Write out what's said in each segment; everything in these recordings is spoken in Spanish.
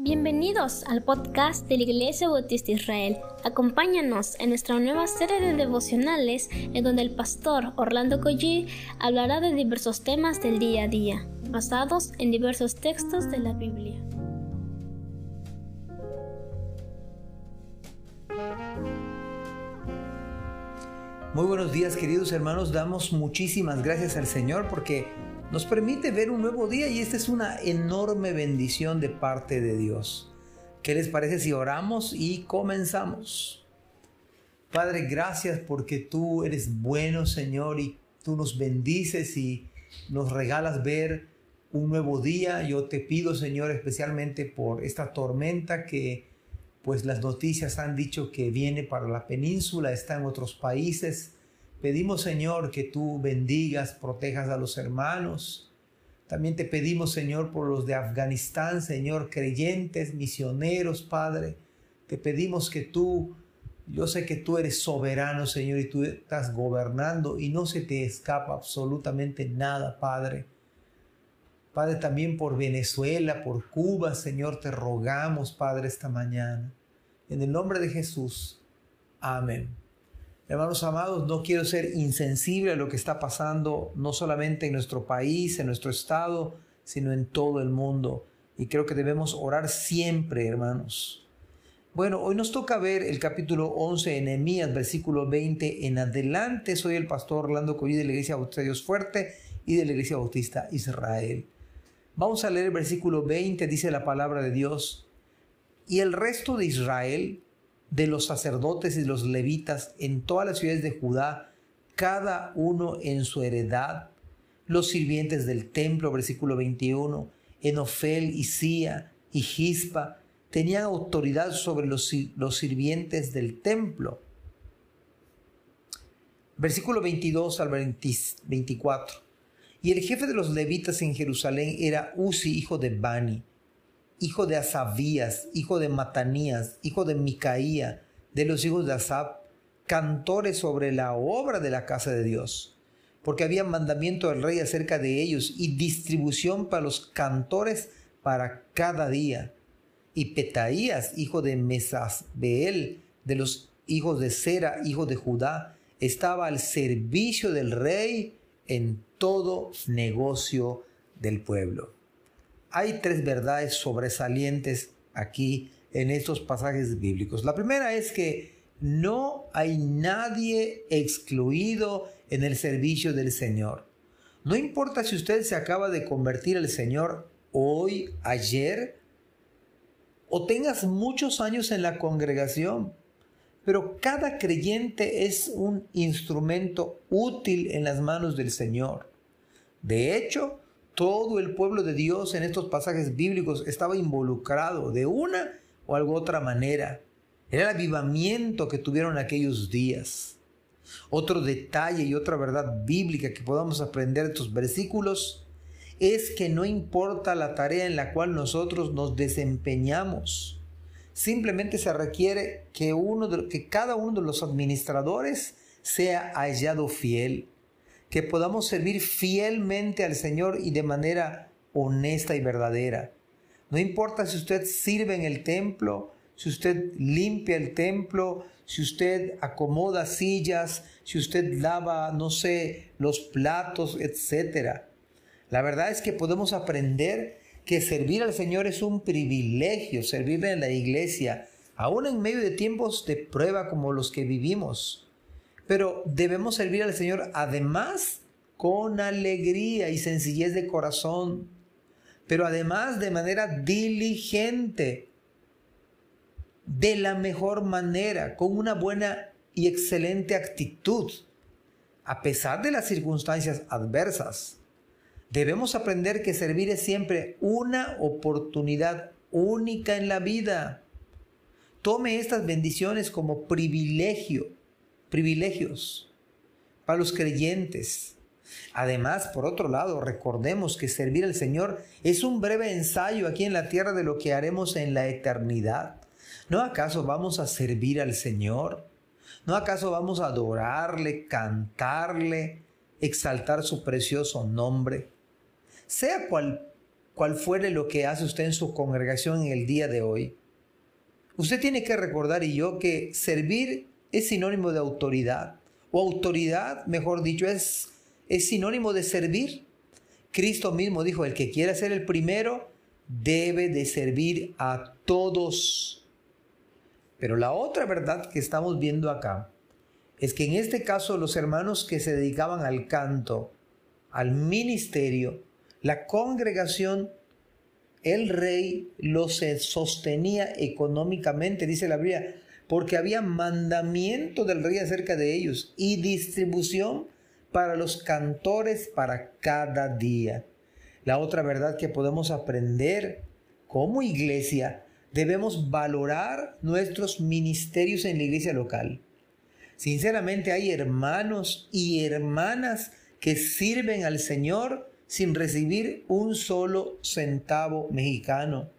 Bienvenidos al podcast de la Iglesia Bautista Israel. Acompáñanos en nuestra nueva serie de devocionales en donde el pastor Orlando Collie hablará de diversos temas del día a día, basados en diversos textos de la Biblia. Muy buenos días queridos hermanos, damos muchísimas gracias al Señor porque nos permite ver un nuevo día y esta es una enorme bendición de parte de Dios. ¿Qué les parece si oramos y comenzamos? Padre, gracias porque tú eres bueno, Señor, y tú nos bendices y nos regalas ver un nuevo día. Yo te pido, Señor, especialmente por esta tormenta que pues las noticias han dicho que viene para la península, está en otros países. Pedimos, Señor, que tú bendigas, protejas a los hermanos. También te pedimos, Señor, por los de Afganistán, Señor, creyentes, misioneros, Padre. Te pedimos que tú, yo sé que tú eres soberano, Señor, y tú estás gobernando y no se te escapa absolutamente nada, Padre. Padre, también por Venezuela, por Cuba, Señor, te rogamos, Padre, esta mañana. En el nombre de Jesús. Amén. Hermanos amados, no quiero ser insensible a lo que está pasando, no solamente en nuestro país, en nuestro estado, sino en todo el mundo. Y creo que debemos orar siempre, hermanos. Bueno, hoy nos toca ver el capítulo 11 de Nehemías, versículo 20 en adelante. Soy el pastor Orlando Collí de la Iglesia Bautista Dios Fuerte y de la Iglesia Bautista Israel. Vamos a leer el versículo 20, dice la palabra de Dios. Y el resto de Israel de los sacerdotes y los levitas en todas las ciudades de Judá, cada uno en su heredad, los sirvientes del templo, versículo 21, Enofel, Isía y Gispa, tenían autoridad sobre los, los sirvientes del templo. Versículo 22 al 24. Y el jefe de los levitas en Jerusalén era Uzi, hijo de Bani hijo de Asabías, hijo de Matanías, hijo de Micaía, de los hijos de Asab, cantores sobre la obra de la casa de Dios, porque había mandamiento del rey acerca de ellos y distribución para los cantores para cada día. Y Petaías, hijo de Mesasbeel, de los hijos de Sera, hijo de Judá, estaba al servicio del rey en todo negocio del pueblo. Hay tres verdades sobresalientes aquí en estos pasajes bíblicos. La primera es que no hay nadie excluido en el servicio del Señor. No importa si usted se acaba de convertir al Señor hoy, ayer, o tengas muchos años en la congregación, pero cada creyente es un instrumento útil en las manos del Señor. De hecho, todo el pueblo de Dios en estos pasajes bíblicos estaba involucrado de una o alguna otra manera. Era el avivamiento que tuvieron aquellos días. Otro detalle y otra verdad bíblica que podamos aprender de estos versículos es que no importa la tarea en la cual nosotros nos desempeñamos. Simplemente se requiere que, uno que cada uno de los administradores sea hallado fiel que podamos servir fielmente al Señor y de manera honesta y verdadera. No importa si usted sirve en el templo, si usted limpia el templo, si usted acomoda sillas, si usted lava, no sé, los platos, etc. La verdad es que podemos aprender que servir al Señor es un privilegio, servirle en la iglesia, aún en medio de tiempos de prueba como los que vivimos. Pero debemos servir al Señor además con alegría y sencillez de corazón, pero además de manera diligente, de la mejor manera, con una buena y excelente actitud, a pesar de las circunstancias adversas. Debemos aprender que servir es siempre una oportunidad única en la vida. Tome estas bendiciones como privilegio privilegios para los creyentes. Además, por otro lado, recordemos que servir al Señor es un breve ensayo aquí en la tierra de lo que haremos en la eternidad. ¿No acaso vamos a servir al Señor? ¿No acaso vamos a adorarle, cantarle, exaltar su precioso nombre? Sea cual, cual fuere lo que hace usted en su congregación en el día de hoy, usted tiene que recordar y yo que servir es sinónimo de autoridad, o autoridad, mejor dicho, es, es sinónimo de servir. Cristo mismo dijo, el que quiera ser el primero debe de servir a todos. Pero la otra verdad que estamos viendo acá es que en este caso los hermanos que se dedicaban al canto, al ministerio, la congregación, el rey los sostenía económicamente, dice la Biblia, porque había mandamiento del rey acerca de ellos y distribución para los cantores para cada día. La otra verdad que podemos aprender como iglesia, debemos valorar nuestros ministerios en la iglesia local. Sinceramente hay hermanos y hermanas que sirven al Señor sin recibir un solo centavo mexicano,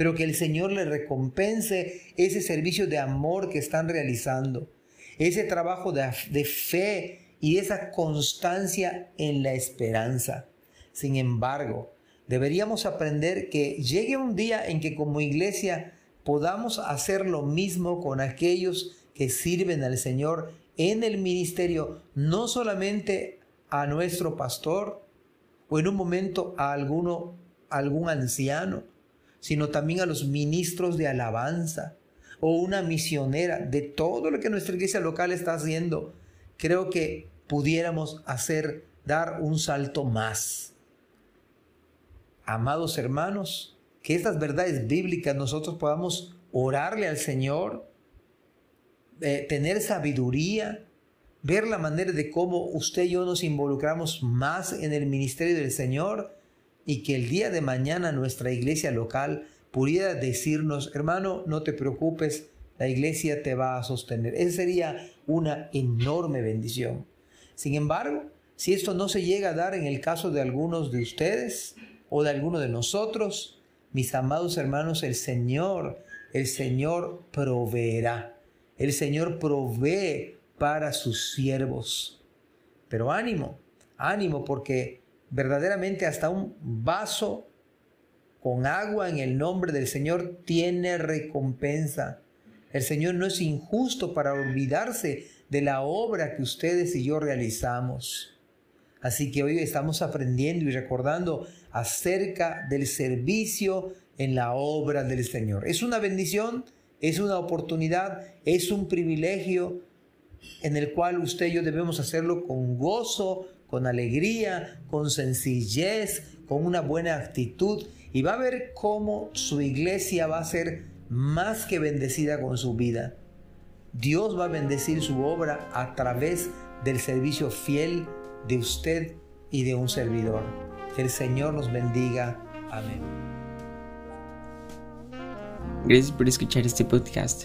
pero que el Señor le recompense ese servicio de amor que están realizando, ese trabajo de, de fe y esa constancia en la esperanza. Sin embargo, deberíamos aprender que llegue un día en que como iglesia podamos hacer lo mismo con aquellos que sirven al Señor en el ministerio, no solamente a nuestro pastor o en un momento a alguno, algún anciano, sino también a los ministros de alabanza o una misionera de todo lo que nuestra iglesia local está haciendo. Creo que pudiéramos hacer, dar un salto más. Amados hermanos, que estas verdades bíblicas nosotros podamos orarle al Señor, eh, tener sabiduría, ver la manera de cómo usted y yo nos involucramos más en el ministerio del Señor y que el día de mañana nuestra iglesia local pudiera decirnos, hermano, no te preocupes, la iglesia te va a sostener. Esa sería una enorme bendición. Sin embargo, si esto no se llega a dar en el caso de algunos de ustedes o de alguno de nosotros, mis amados hermanos, el Señor, el Señor proveerá. El Señor provee para sus siervos. Pero ánimo, ánimo, porque verdaderamente hasta un vaso con agua en el nombre del Señor tiene recompensa. El Señor no es injusto para olvidarse de la obra que ustedes y yo realizamos. Así que hoy estamos aprendiendo y recordando acerca del servicio en la obra del Señor. Es una bendición es una oportunidad, es un privilegio en el cual usted y yo debemos hacerlo con gozo, con alegría, con sencillez, con una buena actitud y va a ver cómo su iglesia va a ser más que bendecida con su vida. Dios va a bendecir su obra a través del servicio fiel de usted y de un servidor. Que el Señor nos bendiga. Amén. Gracias por escuchar este podcast.